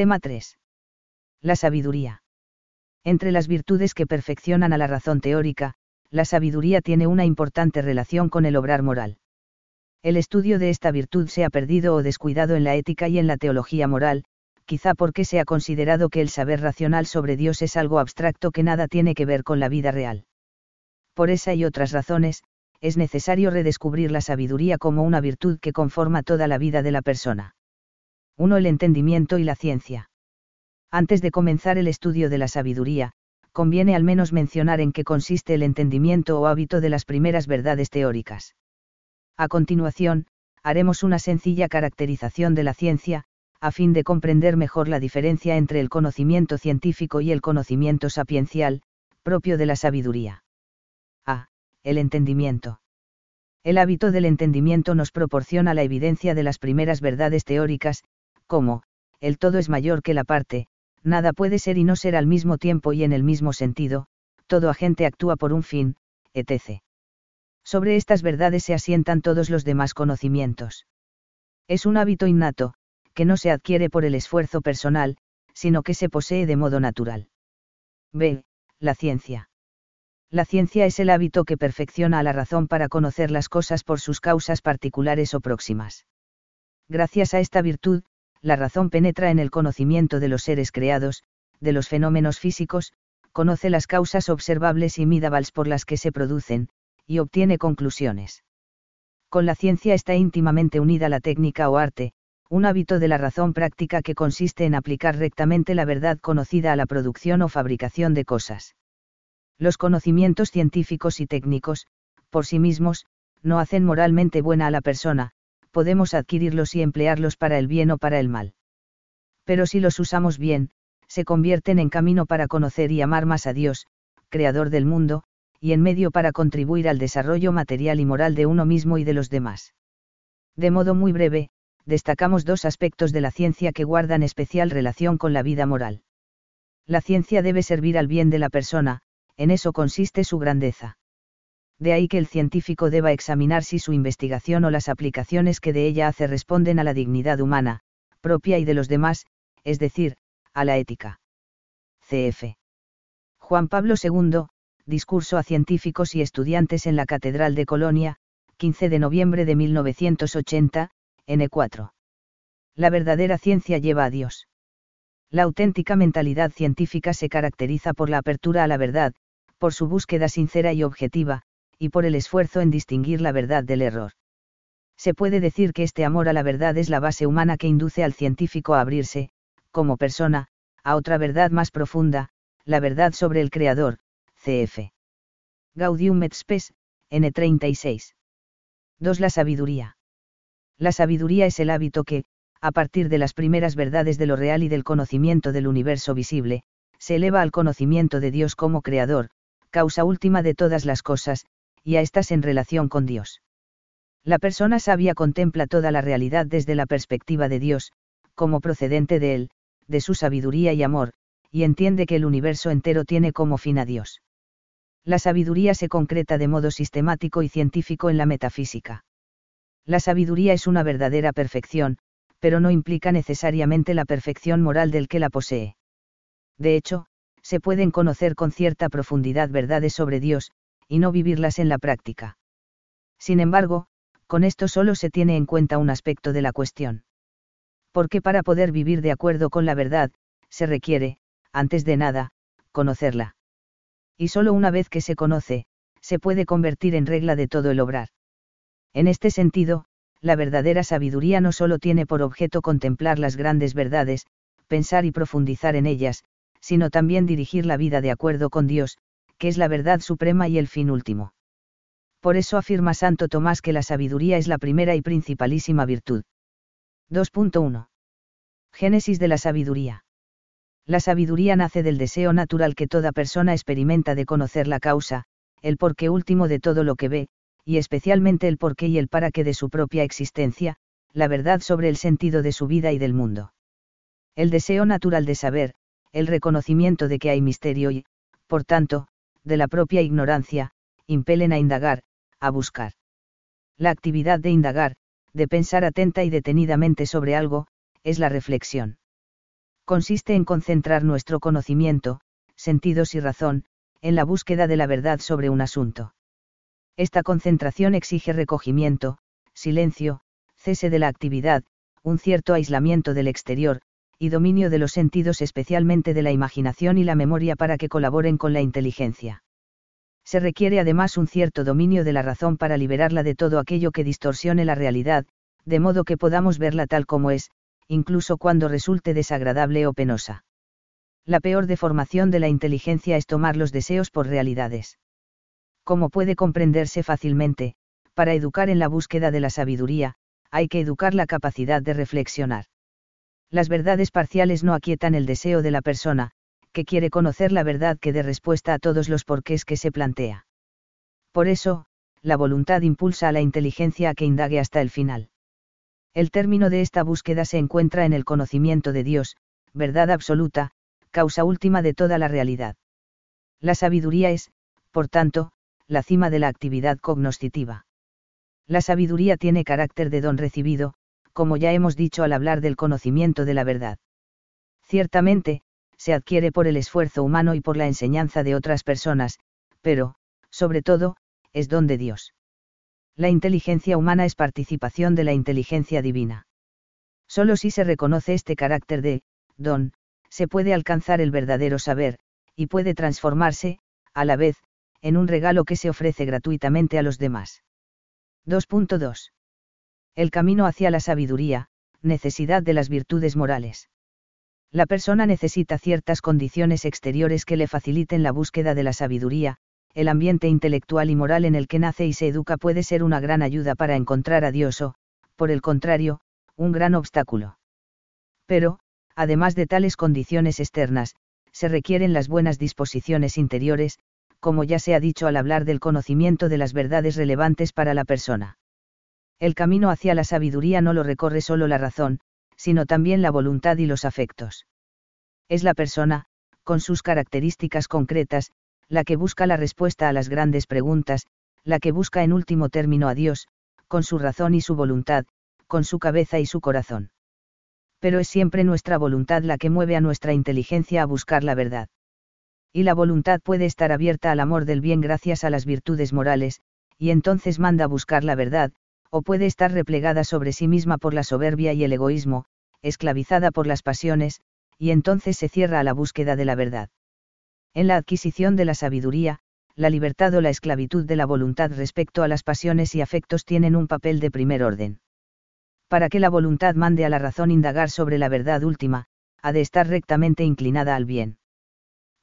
Tema 3. La sabiduría. Entre las virtudes que perfeccionan a la razón teórica, la sabiduría tiene una importante relación con el obrar moral. El estudio de esta virtud se ha perdido o descuidado en la ética y en la teología moral, quizá porque se ha considerado que el saber racional sobre Dios es algo abstracto que nada tiene que ver con la vida real. Por esa y otras razones, es necesario redescubrir la sabiduría como una virtud que conforma toda la vida de la persona. 1. El entendimiento y la ciencia. Antes de comenzar el estudio de la sabiduría, conviene al menos mencionar en qué consiste el entendimiento o hábito de las primeras verdades teóricas. A continuación, haremos una sencilla caracterización de la ciencia, a fin de comprender mejor la diferencia entre el conocimiento científico y el conocimiento sapiencial, propio de la sabiduría. A. El entendimiento. El hábito del entendimiento nos proporciona la evidencia de las primeras verdades teóricas, como, el todo es mayor que la parte, nada puede ser y no ser al mismo tiempo y en el mismo sentido, todo agente actúa por un fin, etc. Sobre estas verdades se asientan todos los demás conocimientos. Es un hábito innato, que no se adquiere por el esfuerzo personal, sino que se posee de modo natural. B. La ciencia. La ciencia es el hábito que perfecciona a la razón para conocer las cosas por sus causas particulares o próximas. Gracias a esta virtud, la razón penetra en el conocimiento de los seres creados, de los fenómenos físicos, conoce las causas observables y mídables por las que se producen, y obtiene conclusiones. Con la ciencia está íntimamente unida la técnica o arte, un hábito de la razón práctica que consiste en aplicar rectamente la verdad conocida a la producción o fabricación de cosas. Los conocimientos científicos y técnicos, por sí mismos, no hacen moralmente buena a la persona, podemos adquirirlos y emplearlos para el bien o para el mal. Pero si los usamos bien, se convierten en camino para conocer y amar más a Dios, Creador del mundo, y en medio para contribuir al desarrollo material y moral de uno mismo y de los demás. De modo muy breve, destacamos dos aspectos de la ciencia que guardan especial relación con la vida moral. La ciencia debe servir al bien de la persona, en eso consiste su grandeza de ahí que el científico deba examinar si su investigación o las aplicaciones que de ella hace responden a la dignidad humana, propia y de los demás, es decir, a la ética. CF. Juan Pablo II, Discurso a científicos y estudiantes en la Catedral de Colonia, 15 de noviembre de 1980, N4. La verdadera ciencia lleva a Dios. La auténtica mentalidad científica se caracteriza por la apertura a la verdad, por su búsqueda sincera y objetiva, y por el esfuerzo en distinguir la verdad del error. Se puede decir que este amor a la verdad es la base humana que induce al científico a abrirse, como persona, a otra verdad más profunda, la verdad sobre el Creador, cf. Gaudium et Spes, N36. 2. La sabiduría. La sabiduría es el hábito que, a partir de las primeras verdades de lo real y del conocimiento del universo visible, se eleva al conocimiento de Dios como Creador, causa última de todas las cosas, y a estas en relación con Dios. La persona sabia contempla toda la realidad desde la perspectiva de Dios, como procedente de Él, de su sabiduría y amor, y entiende que el universo entero tiene como fin a Dios. La sabiduría se concreta de modo sistemático y científico en la metafísica. La sabiduría es una verdadera perfección, pero no implica necesariamente la perfección moral del que la posee. De hecho, se pueden conocer con cierta profundidad verdades sobre Dios, y no vivirlas en la práctica. Sin embargo, con esto solo se tiene en cuenta un aspecto de la cuestión. Porque para poder vivir de acuerdo con la verdad, se requiere, antes de nada, conocerla. Y solo una vez que se conoce, se puede convertir en regla de todo el obrar. En este sentido, la verdadera sabiduría no solo tiene por objeto contemplar las grandes verdades, pensar y profundizar en ellas, sino también dirigir la vida de acuerdo con Dios, que es la verdad suprema y el fin último. Por eso afirma Santo Tomás que la sabiduría es la primera y principalísima virtud. 2.1. Génesis de la sabiduría. La sabiduría nace del deseo natural que toda persona experimenta de conocer la causa, el porqué último de todo lo que ve, y especialmente el porqué y el para qué de su propia existencia, la verdad sobre el sentido de su vida y del mundo. El deseo natural de saber, el reconocimiento de que hay misterio y, por tanto, de la propia ignorancia, impelen a indagar, a buscar. La actividad de indagar, de pensar atenta y detenidamente sobre algo, es la reflexión. Consiste en concentrar nuestro conocimiento, sentidos y razón, en la búsqueda de la verdad sobre un asunto. Esta concentración exige recogimiento, silencio, cese de la actividad, un cierto aislamiento del exterior, y dominio de los sentidos especialmente de la imaginación y la memoria para que colaboren con la inteligencia. Se requiere además un cierto dominio de la razón para liberarla de todo aquello que distorsione la realidad, de modo que podamos verla tal como es, incluso cuando resulte desagradable o penosa. La peor deformación de la inteligencia es tomar los deseos por realidades. Como puede comprenderse fácilmente, para educar en la búsqueda de la sabiduría, hay que educar la capacidad de reflexionar. Las verdades parciales no aquietan el deseo de la persona, que quiere conocer la verdad que dé respuesta a todos los porqués que se plantea. Por eso, la voluntad impulsa a la inteligencia a que indague hasta el final. El término de esta búsqueda se encuentra en el conocimiento de Dios, verdad absoluta, causa última de toda la realidad. La sabiduría es, por tanto, la cima de la actividad cognoscitiva. La sabiduría tiene carácter de don recibido, como ya hemos dicho al hablar del conocimiento de la verdad. Ciertamente, se adquiere por el esfuerzo humano y por la enseñanza de otras personas, pero, sobre todo, es don de Dios. La inteligencia humana es participación de la inteligencia divina. Solo si se reconoce este carácter de, don, se puede alcanzar el verdadero saber, y puede transformarse, a la vez, en un regalo que se ofrece gratuitamente a los demás. 2.2. El camino hacia la sabiduría, necesidad de las virtudes morales. La persona necesita ciertas condiciones exteriores que le faciliten la búsqueda de la sabiduría, el ambiente intelectual y moral en el que nace y se educa puede ser una gran ayuda para encontrar a Dios o, por el contrario, un gran obstáculo. Pero, además de tales condiciones externas, se requieren las buenas disposiciones interiores, como ya se ha dicho al hablar del conocimiento de las verdades relevantes para la persona. El camino hacia la sabiduría no lo recorre solo la razón, sino también la voluntad y los afectos. Es la persona, con sus características concretas, la que busca la respuesta a las grandes preguntas, la que busca en último término a Dios, con su razón y su voluntad, con su cabeza y su corazón. Pero es siempre nuestra voluntad la que mueve a nuestra inteligencia a buscar la verdad. Y la voluntad puede estar abierta al amor del bien gracias a las virtudes morales, y entonces manda a buscar la verdad, o puede estar replegada sobre sí misma por la soberbia y el egoísmo, esclavizada por las pasiones, y entonces se cierra a la búsqueda de la verdad. En la adquisición de la sabiduría, la libertad o la esclavitud de la voluntad respecto a las pasiones y afectos tienen un papel de primer orden. Para que la voluntad mande a la razón indagar sobre la verdad última, ha de estar rectamente inclinada al bien.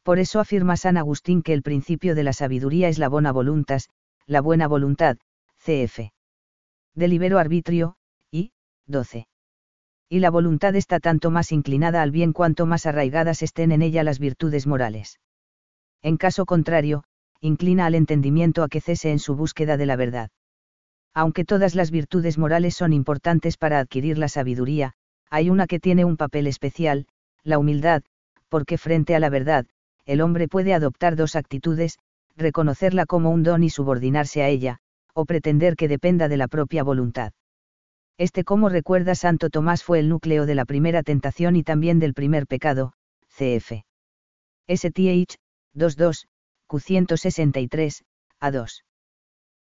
Por eso afirma San Agustín que el principio de la sabiduría es la bona voluntas, la buena voluntad, cf delibero arbitrio, y, 12. Y la voluntad está tanto más inclinada al bien cuanto más arraigadas estén en ella las virtudes morales. En caso contrario, inclina al entendimiento a que cese en su búsqueda de la verdad. Aunque todas las virtudes morales son importantes para adquirir la sabiduría, hay una que tiene un papel especial, la humildad, porque frente a la verdad, el hombre puede adoptar dos actitudes, reconocerla como un don y subordinarse a ella, o pretender que dependa de la propia voluntad. Este, como recuerda Santo Tomás, fue el núcleo de la primera tentación y también del primer pecado, cf. STH, 22, Q163, A2.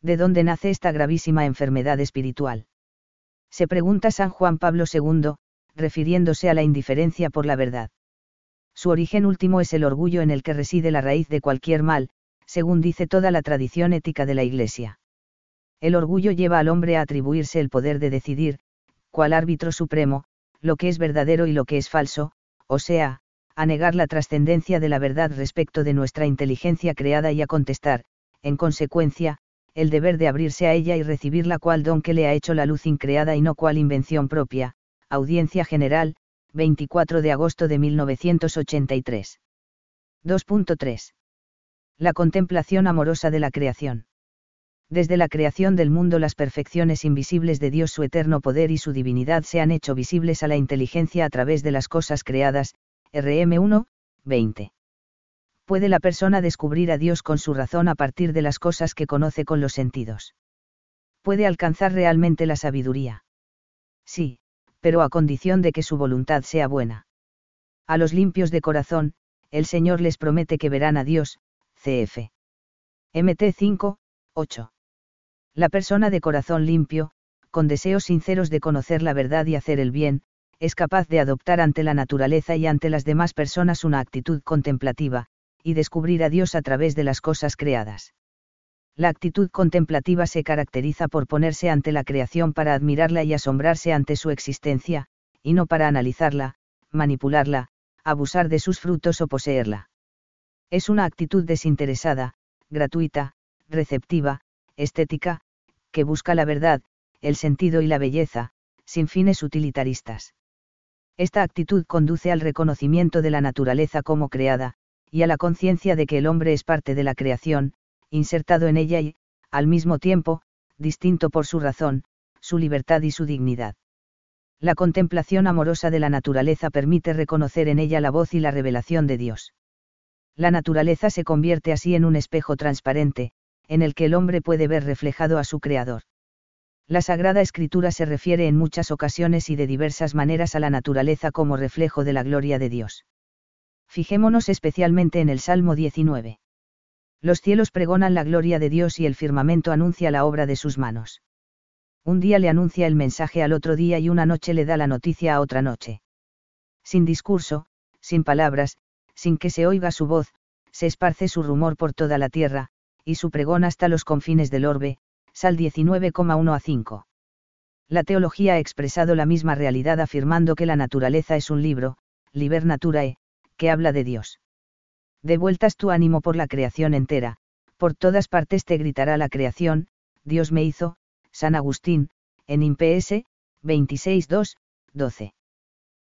¿De dónde nace esta gravísima enfermedad espiritual? Se pregunta San Juan Pablo II, refiriéndose a la indiferencia por la verdad. Su origen último es el orgullo en el que reside la raíz de cualquier mal, según dice toda la tradición ética de la Iglesia. El orgullo lleva al hombre a atribuirse el poder de decidir, cual árbitro supremo, lo que es verdadero y lo que es falso, o sea, a negar la trascendencia de la verdad respecto de nuestra inteligencia creada y a contestar, en consecuencia, el deber de abrirse a ella y recibirla cual don que le ha hecho la luz increada y no cual invención propia. Audiencia General, 24 de agosto de 1983. 2.3. La contemplación amorosa de la creación desde la creación del mundo las perfecciones invisibles de Dios, su eterno poder y su divinidad se han hecho visibles a la inteligencia a través de las cosas creadas, RM 1, 20. ¿Puede la persona descubrir a Dios con su razón a partir de las cosas que conoce con los sentidos? ¿Puede alcanzar realmente la sabiduría? Sí, pero a condición de que su voluntad sea buena. A los limpios de corazón, el Señor les promete que verán a Dios, cf. MT 5, 8. La persona de corazón limpio, con deseos sinceros de conocer la verdad y hacer el bien, es capaz de adoptar ante la naturaleza y ante las demás personas una actitud contemplativa, y descubrir a Dios a través de las cosas creadas. La actitud contemplativa se caracteriza por ponerse ante la creación para admirarla y asombrarse ante su existencia, y no para analizarla, manipularla, abusar de sus frutos o poseerla. Es una actitud desinteresada, gratuita, receptiva, estética, que busca la verdad, el sentido y la belleza, sin fines utilitaristas. Esta actitud conduce al reconocimiento de la naturaleza como creada, y a la conciencia de que el hombre es parte de la creación, insertado en ella y, al mismo tiempo, distinto por su razón, su libertad y su dignidad. La contemplación amorosa de la naturaleza permite reconocer en ella la voz y la revelación de Dios. La naturaleza se convierte así en un espejo transparente, en el que el hombre puede ver reflejado a su Creador. La Sagrada Escritura se refiere en muchas ocasiones y de diversas maneras a la naturaleza como reflejo de la gloria de Dios. Fijémonos especialmente en el Salmo 19. Los cielos pregonan la gloria de Dios y el firmamento anuncia la obra de sus manos. Un día le anuncia el mensaje al otro día y una noche le da la noticia a otra noche. Sin discurso, sin palabras, sin que se oiga su voz, se esparce su rumor por toda la tierra, y su pregón hasta los confines del orbe, Sal 19,1 a 5. La teología ha expresado la misma realidad afirmando que la naturaleza es un libro, Liber Naturae, que habla de Dios. De vueltas tu ánimo por la creación entera, por todas partes te gritará la creación, Dios me hizo, San Agustín, en IMPS, 26.2, 12.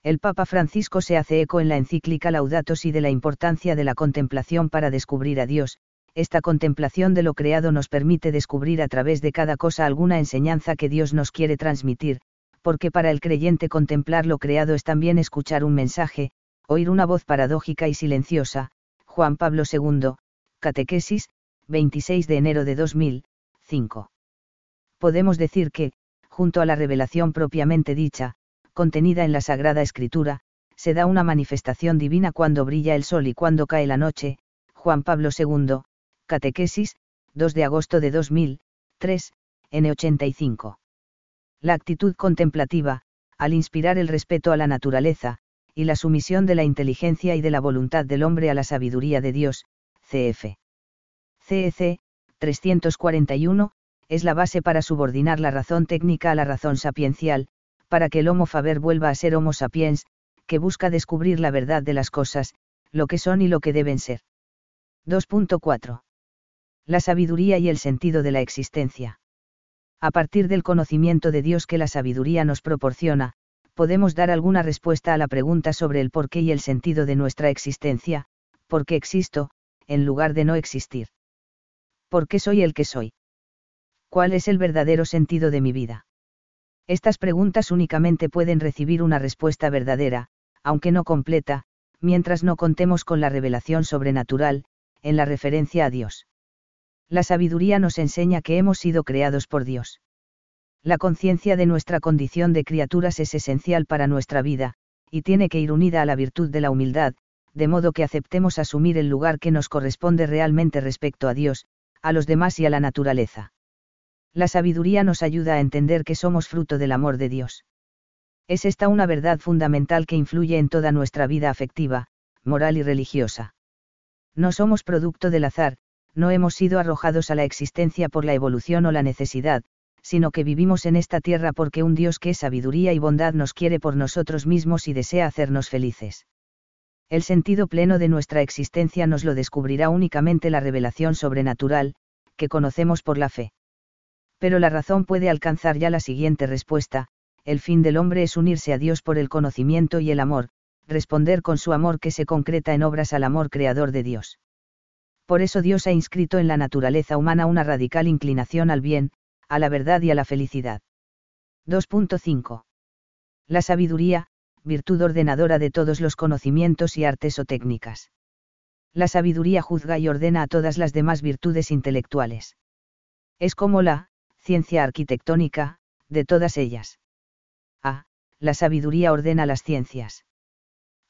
El Papa Francisco se hace eco en la encíclica Laudato Si de la importancia de la contemplación para descubrir a Dios, esta contemplación de lo creado nos permite descubrir a través de cada cosa alguna enseñanza que Dios nos quiere transmitir, porque para el creyente contemplar lo creado es también escuchar un mensaje, oír una voz paradójica y silenciosa, Juan Pablo II, Catequesis, 26 de enero de 2005. Podemos decir que, junto a la revelación propiamente dicha, contenida en la Sagrada Escritura, se da una manifestación divina cuando brilla el sol y cuando cae la noche, Juan Pablo II, Catequesis, 2 de agosto de 2003, N85. La actitud contemplativa, al inspirar el respeto a la naturaleza, y la sumisión de la inteligencia y de la voluntad del hombre a la sabiduría de Dios, cf. CEC, 341, es la base para subordinar la razón técnica a la razón sapiencial, para que el Homo faber vuelva a ser Homo sapiens, que busca descubrir la verdad de las cosas, lo que son y lo que deben ser. 2.4 la sabiduría y el sentido de la existencia. A partir del conocimiento de Dios que la sabiduría nos proporciona, podemos dar alguna respuesta a la pregunta sobre el porqué y el sentido de nuestra existencia, ¿por qué existo, en lugar de no existir? ¿Por qué soy el que soy? ¿Cuál es el verdadero sentido de mi vida? Estas preguntas únicamente pueden recibir una respuesta verdadera, aunque no completa, mientras no contemos con la revelación sobrenatural, en la referencia a Dios la sabiduría nos enseña que hemos sido creados por Dios. La conciencia de nuestra condición de criaturas es esencial para nuestra vida, y tiene que ir unida a la virtud de la humildad, de modo que aceptemos asumir el lugar que nos corresponde realmente respecto a Dios, a los demás y a la naturaleza. La sabiduría nos ayuda a entender que somos fruto del amor de Dios. Es esta una verdad fundamental que influye en toda nuestra vida afectiva, moral y religiosa. No somos producto del azar, no hemos sido arrojados a la existencia por la evolución o la necesidad, sino que vivimos en esta tierra porque un Dios que es sabiduría y bondad nos quiere por nosotros mismos y desea hacernos felices. El sentido pleno de nuestra existencia nos lo descubrirá únicamente la revelación sobrenatural, que conocemos por la fe. Pero la razón puede alcanzar ya la siguiente respuesta, el fin del hombre es unirse a Dios por el conocimiento y el amor, responder con su amor que se concreta en obras al amor creador de Dios por eso Dios ha inscrito en la naturaleza humana una radical inclinación al bien, a la verdad y a la felicidad. 2.5. La sabiduría, virtud ordenadora de todos los conocimientos y artes o técnicas. La sabiduría juzga y ordena a todas las demás virtudes intelectuales. Es como la, ciencia arquitectónica, de todas ellas. A. La sabiduría ordena las ciencias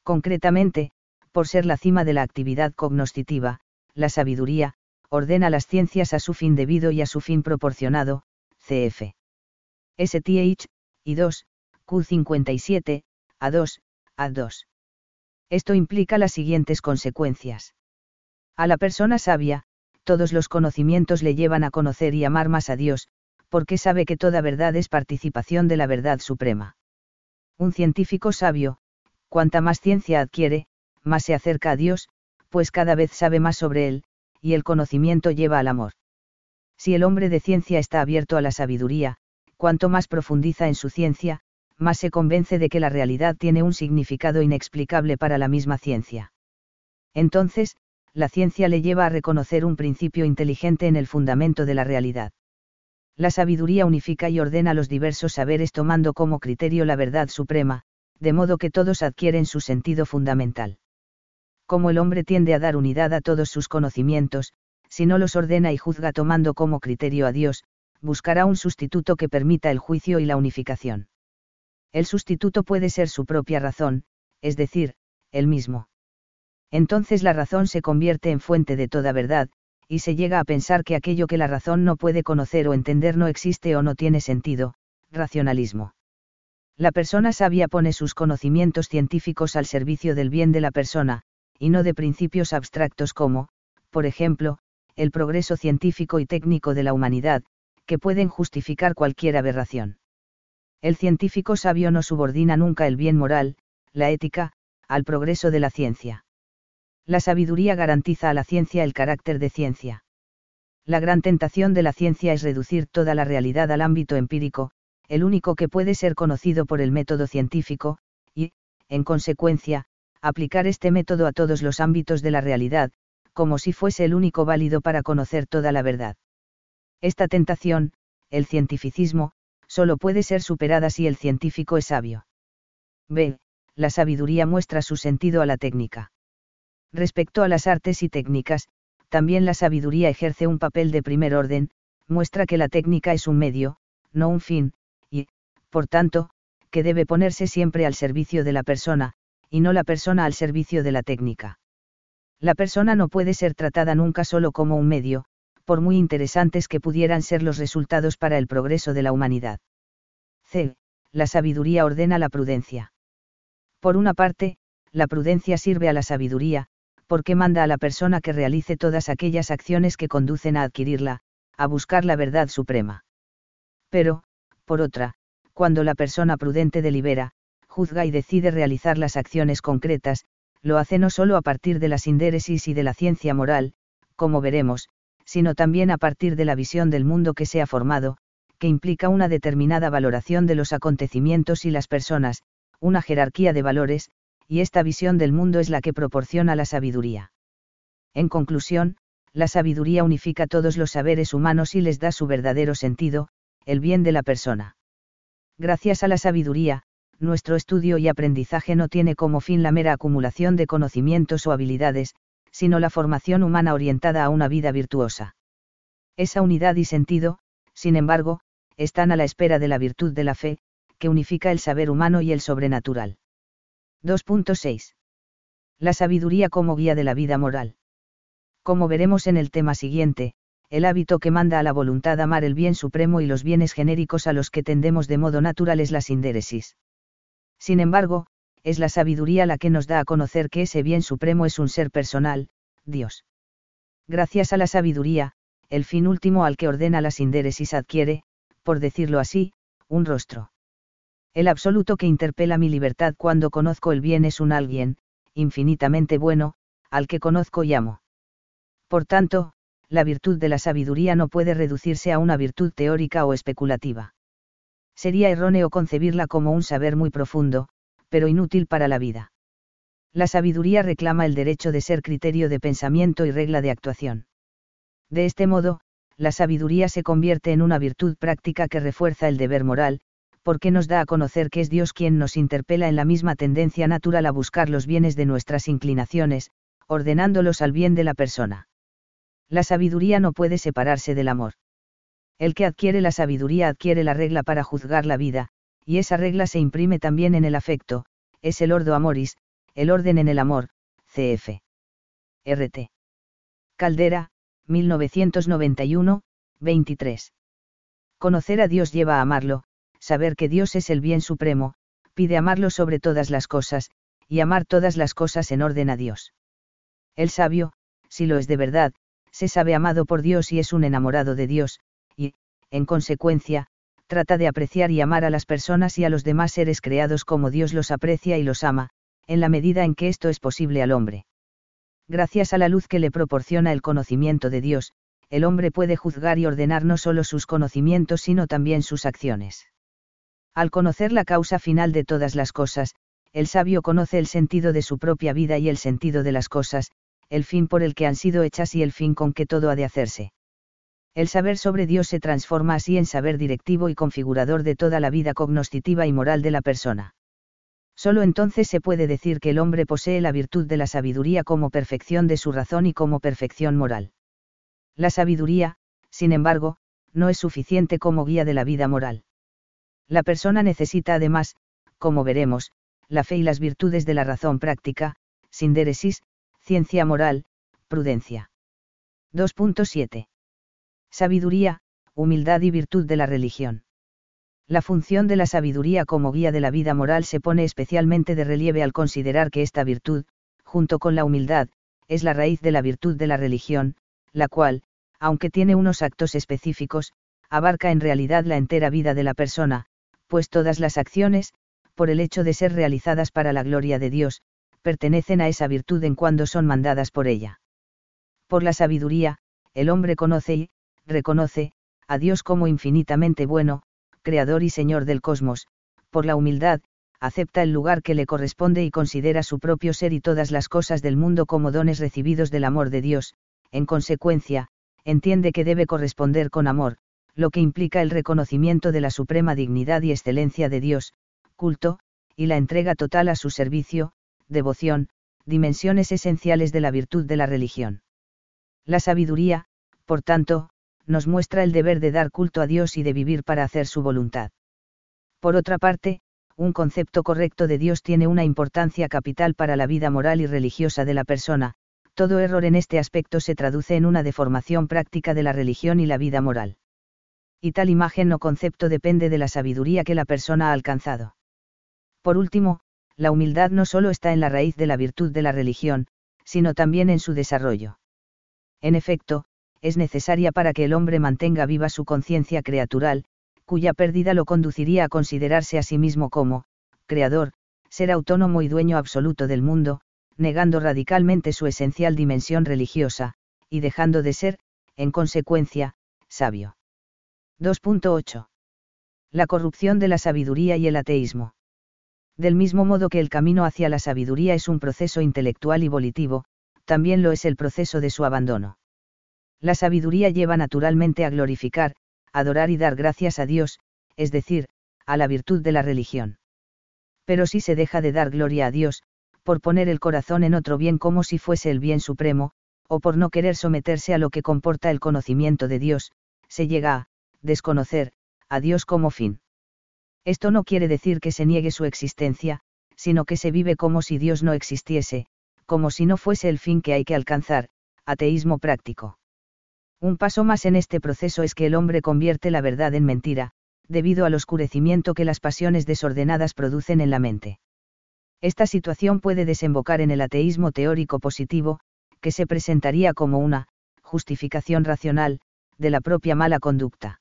Concretamente, por ser la cima de la actividad cognoscitiva, la sabiduría, ordena las ciencias a su fin debido y a su fin proporcionado, cf. STH, y 2, Q57, A2, A2. Esto implica las siguientes consecuencias. A la persona sabia, todos los conocimientos le llevan a conocer y amar más a Dios, porque sabe que toda verdad es participación de la verdad suprema. Un científico sabio, cuanta más ciencia adquiere, más se acerca a Dios, pues cada vez sabe más sobre él, y el conocimiento lleva al amor. Si el hombre de ciencia está abierto a la sabiduría, cuanto más profundiza en su ciencia, más se convence de que la realidad tiene un significado inexplicable para la misma ciencia. Entonces, la ciencia le lleva a reconocer un principio inteligente en el fundamento de la realidad. La sabiduría unifica y ordena los diversos saberes tomando como criterio la verdad suprema, de modo que todos adquieren su sentido fundamental. Como el hombre tiende a dar unidad a todos sus conocimientos, si no los ordena y juzga tomando como criterio a Dios, buscará un sustituto que permita el juicio y la unificación. El sustituto puede ser su propia razón, es decir, el mismo. Entonces la razón se convierte en fuente de toda verdad, y se llega a pensar que aquello que la razón no puede conocer o entender no existe o no tiene sentido, racionalismo. La persona sabia pone sus conocimientos científicos al servicio del bien de la persona, y no de principios abstractos como, por ejemplo, el progreso científico y técnico de la humanidad, que pueden justificar cualquier aberración. El científico sabio no subordina nunca el bien moral, la ética, al progreso de la ciencia. La sabiduría garantiza a la ciencia el carácter de ciencia. La gran tentación de la ciencia es reducir toda la realidad al ámbito empírico, el único que puede ser conocido por el método científico, y, en consecuencia, aplicar este método a todos los ámbitos de la realidad, como si fuese el único válido para conocer toda la verdad. Esta tentación, el cientificismo, solo puede ser superada si el científico es sabio. B. La sabiduría muestra su sentido a la técnica. Respecto a las artes y técnicas, también la sabiduría ejerce un papel de primer orden, muestra que la técnica es un medio, no un fin, y, por tanto, que debe ponerse siempre al servicio de la persona, y no la persona al servicio de la técnica. La persona no puede ser tratada nunca solo como un medio, por muy interesantes que pudieran ser los resultados para el progreso de la humanidad. C. La sabiduría ordena la prudencia. Por una parte, la prudencia sirve a la sabiduría, porque manda a la persona que realice todas aquellas acciones que conducen a adquirirla, a buscar la verdad suprema. Pero, por otra, cuando la persona prudente delibera, juzga y decide realizar las acciones concretas, lo hace no solo a partir de la sindéresis y de la ciencia moral, como veremos, sino también a partir de la visión del mundo que se ha formado, que implica una determinada valoración de los acontecimientos y las personas, una jerarquía de valores, y esta visión del mundo es la que proporciona la sabiduría. En conclusión, la sabiduría unifica todos los saberes humanos y les da su verdadero sentido, el bien de la persona. Gracias a la sabiduría, nuestro estudio y aprendizaje no tiene como fin la mera acumulación de conocimientos o habilidades, sino la formación humana orientada a una vida virtuosa. Esa unidad y sentido, sin embargo, están a la espera de la virtud de la fe, que unifica el saber humano y el sobrenatural. 2.6. La sabiduría como guía de la vida moral. Como veremos en el tema siguiente, el hábito que manda a la voluntad amar el bien supremo y los bienes genéricos a los que tendemos de modo natural es la sindéresis. Sin embargo, es la sabiduría la que nos da a conocer que ese bien supremo es un ser personal, Dios. Gracias a la sabiduría, el fin último al que ordena la sindéresis adquiere, por decirlo así, un rostro. El absoluto que interpela mi libertad cuando conozco el bien es un alguien, infinitamente bueno, al que conozco y amo. Por tanto, la virtud de la sabiduría no puede reducirse a una virtud teórica o especulativa. Sería erróneo concebirla como un saber muy profundo, pero inútil para la vida. La sabiduría reclama el derecho de ser criterio de pensamiento y regla de actuación. De este modo, la sabiduría se convierte en una virtud práctica que refuerza el deber moral, porque nos da a conocer que es Dios quien nos interpela en la misma tendencia natural a buscar los bienes de nuestras inclinaciones, ordenándolos al bien de la persona. La sabiduría no puede separarse del amor. El que adquiere la sabiduría adquiere la regla para juzgar la vida, y esa regla se imprime también en el afecto, es el ordo amoris, El orden en el amor, cf. RT. Caldera, 1991, 23. Conocer a Dios lleva a amarlo, saber que Dios es el bien supremo, pide amarlo sobre todas las cosas, y amar todas las cosas en orden a Dios. El sabio, si lo es de verdad, se sabe amado por Dios y es un enamorado de Dios, en consecuencia, trata de apreciar y amar a las personas y a los demás seres creados como Dios los aprecia y los ama, en la medida en que esto es posible al hombre. Gracias a la luz que le proporciona el conocimiento de Dios, el hombre puede juzgar y ordenar no solo sus conocimientos sino también sus acciones. Al conocer la causa final de todas las cosas, el sabio conoce el sentido de su propia vida y el sentido de las cosas, el fin por el que han sido hechas y el fin con que todo ha de hacerse. El saber sobre Dios se transforma así en saber directivo y configurador de toda la vida cognoscitiva y moral de la persona. Solo entonces se puede decir que el hombre posee la virtud de la sabiduría como perfección de su razón y como perfección moral. La sabiduría, sin embargo, no es suficiente como guía de la vida moral. La persona necesita además, como veremos, la fe y las virtudes de la razón práctica, sindéresis, ciencia moral, prudencia. 2.7. Sabiduría, humildad y virtud de la religión. La función de la sabiduría como guía de la vida moral se pone especialmente de relieve al considerar que esta virtud, junto con la humildad, es la raíz de la virtud de la religión, la cual, aunque tiene unos actos específicos, abarca en realidad la entera vida de la persona, pues todas las acciones, por el hecho de ser realizadas para la gloria de Dios, pertenecen a esa virtud en cuando son mandadas por ella. Por la sabiduría, el hombre conoce y, reconoce, a Dios como infinitamente bueno, creador y señor del cosmos, por la humildad, acepta el lugar que le corresponde y considera su propio ser y todas las cosas del mundo como dones recibidos del amor de Dios, en consecuencia, entiende que debe corresponder con amor, lo que implica el reconocimiento de la suprema dignidad y excelencia de Dios, culto, y la entrega total a su servicio, devoción, dimensiones esenciales de la virtud de la religión. La sabiduría, por tanto, nos muestra el deber de dar culto a Dios y de vivir para hacer su voluntad. Por otra parte, un concepto correcto de Dios tiene una importancia capital para la vida moral y religiosa de la persona, todo error en este aspecto se traduce en una deformación práctica de la religión y la vida moral. Y tal imagen o concepto depende de la sabiduría que la persona ha alcanzado. Por último, la humildad no solo está en la raíz de la virtud de la religión, sino también en su desarrollo. En efecto, es necesaria para que el hombre mantenga viva su conciencia creatural, cuya pérdida lo conduciría a considerarse a sí mismo como, creador, ser autónomo y dueño absoluto del mundo, negando radicalmente su esencial dimensión religiosa, y dejando de ser, en consecuencia, sabio. 2.8. La corrupción de la sabiduría y el ateísmo. Del mismo modo que el camino hacia la sabiduría es un proceso intelectual y volitivo, también lo es el proceso de su abandono. La sabiduría lleva naturalmente a glorificar, adorar y dar gracias a Dios, es decir, a la virtud de la religión. Pero si se deja de dar gloria a Dios, por poner el corazón en otro bien como si fuese el bien supremo, o por no querer someterse a lo que comporta el conocimiento de Dios, se llega a desconocer a Dios como fin. Esto no quiere decir que se niegue su existencia, sino que se vive como si Dios no existiese, como si no fuese el fin que hay que alcanzar, ateísmo práctico. Un paso más en este proceso es que el hombre convierte la verdad en mentira, debido al oscurecimiento que las pasiones desordenadas producen en la mente. Esta situación puede desembocar en el ateísmo teórico positivo, que se presentaría como una justificación racional de la propia mala conducta.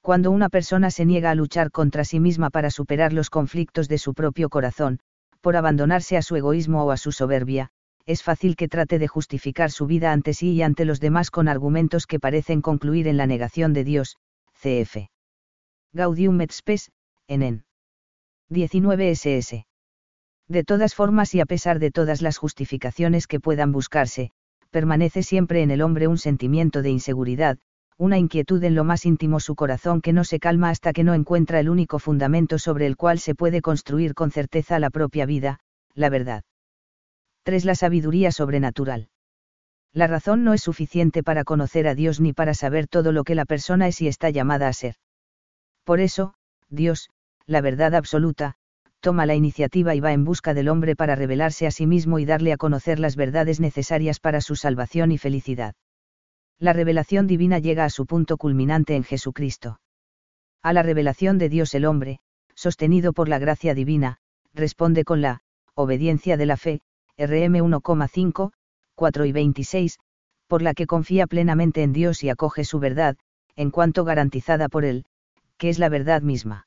Cuando una persona se niega a luchar contra sí misma para superar los conflictos de su propio corazón, por abandonarse a su egoísmo o a su soberbia, es fácil que trate de justificar su vida ante sí y ante los demás con argumentos que parecen concluir en la negación de Dios, cf. Gaudium et Spes, en 19 ss. De todas formas y a pesar de todas las justificaciones que puedan buscarse, permanece siempre en el hombre un sentimiento de inseguridad, una inquietud en lo más íntimo su corazón que no se calma hasta que no encuentra el único fundamento sobre el cual se puede construir con certeza la propia vida, la verdad. 3. La sabiduría sobrenatural. La razón no es suficiente para conocer a Dios ni para saber todo lo que la persona es y está llamada a ser. Por eso, Dios, la verdad absoluta, toma la iniciativa y va en busca del hombre para revelarse a sí mismo y darle a conocer las verdades necesarias para su salvación y felicidad. La revelación divina llega a su punto culminante en Jesucristo. A la revelación de Dios el hombre, sostenido por la gracia divina, responde con la obediencia de la fe, RM 1,5, 4 y 26, por la que confía plenamente en Dios y acoge su verdad, en cuanto garantizada por él, que es la verdad misma.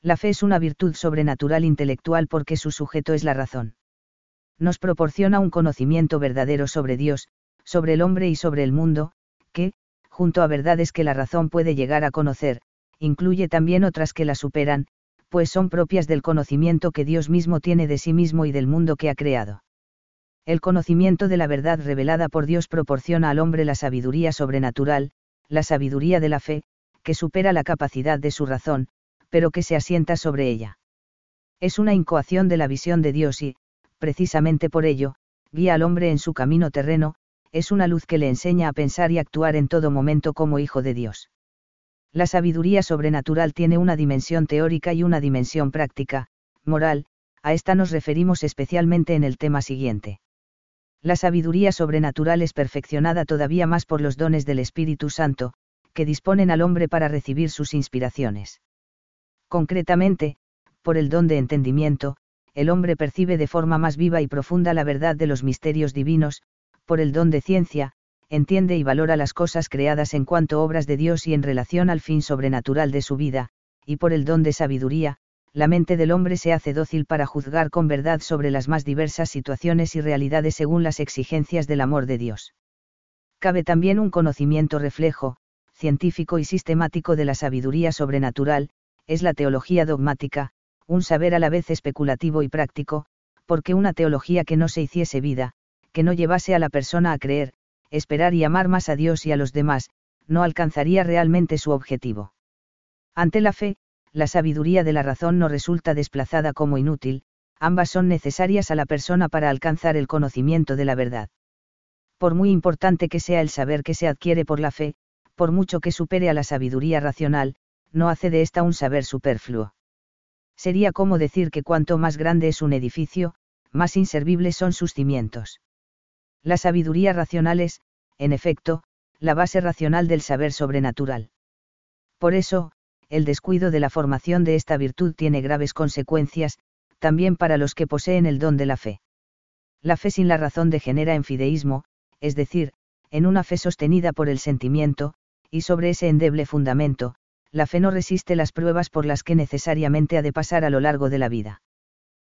La fe es una virtud sobrenatural intelectual porque su sujeto es la razón. Nos proporciona un conocimiento verdadero sobre Dios, sobre el hombre y sobre el mundo, que, junto a verdades que la razón puede llegar a conocer, incluye también otras que la superan, pues son propias del conocimiento que Dios mismo tiene de sí mismo y del mundo que ha creado. El conocimiento de la verdad revelada por Dios proporciona al hombre la sabiduría sobrenatural, la sabiduría de la fe, que supera la capacidad de su razón, pero que se asienta sobre ella. Es una incoación de la visión de Dios y, precisamente por ello, guía al hombre en su camino terreno, es una luz que le enseña a pensar y actuar en todo momento como hijo de Dios. La sabiduría sobrenatural tiene una dimensión teórica y una dimensión práctica, moral, a esta nos referimos especialmente en el tema siguiente. La sabiduría sobrenatural es perfeccionada todavía más por los dones del Espíritu Santo, que disponen al hombre para recibir sus inspiraciones. Concretamente, por el don de entendimiento, el hombre percibe de forma más viva y profunda la verdad de los misterios divinos, por el don de ciencia, entiende y valora las cosas creadas en cuanto obras de Dios y en relación al fin sobrenatural de su vida, y por el don de sabiduría, la mente del hombre se hace dócil para juzgar con verdad sobre las más diversas situaciones y realidades según las exigencias del amor de Dios. Cabe también un conocimiento reflejo, científico y sistemático de la sabiduría sobrenatural, es la teología dogmática, un saber a la vez especulativo y práctico, porque una teología que no se hiciese vida, que no llevase a la persona a creer, esperar y amar más a Dios y a los demás, no alcanzaría realmente su objetivo. Ante la fe, la sabiduría de la razón no resulta desplazada como inútil, ambas son necesarias a la persona para alcanzar el conocimiento de la verdad. Por muy importante que sea el saber que se adquiere por la fe, por mucho que supere a la sabiduría racional, no hace de esta un saber superfluo. Sería como decir que cuanto más grande es un edificio, más inservibles son sus cimientos. La sabiduría racional es, en efecto, la base racional del saber sobrenatural. Por eso, el descuido de la formación de esta virtud tiene graves consecuencias, también para los que poseen el don de la fe. La fe sin la razón degenera en fideísmo, es decir, en una fe sostenida por el sentimiento, y sobre ese endeble fundamento, la fe no resiste las pruebas por las que necesariamente ha de pasar a lo largo de la vida.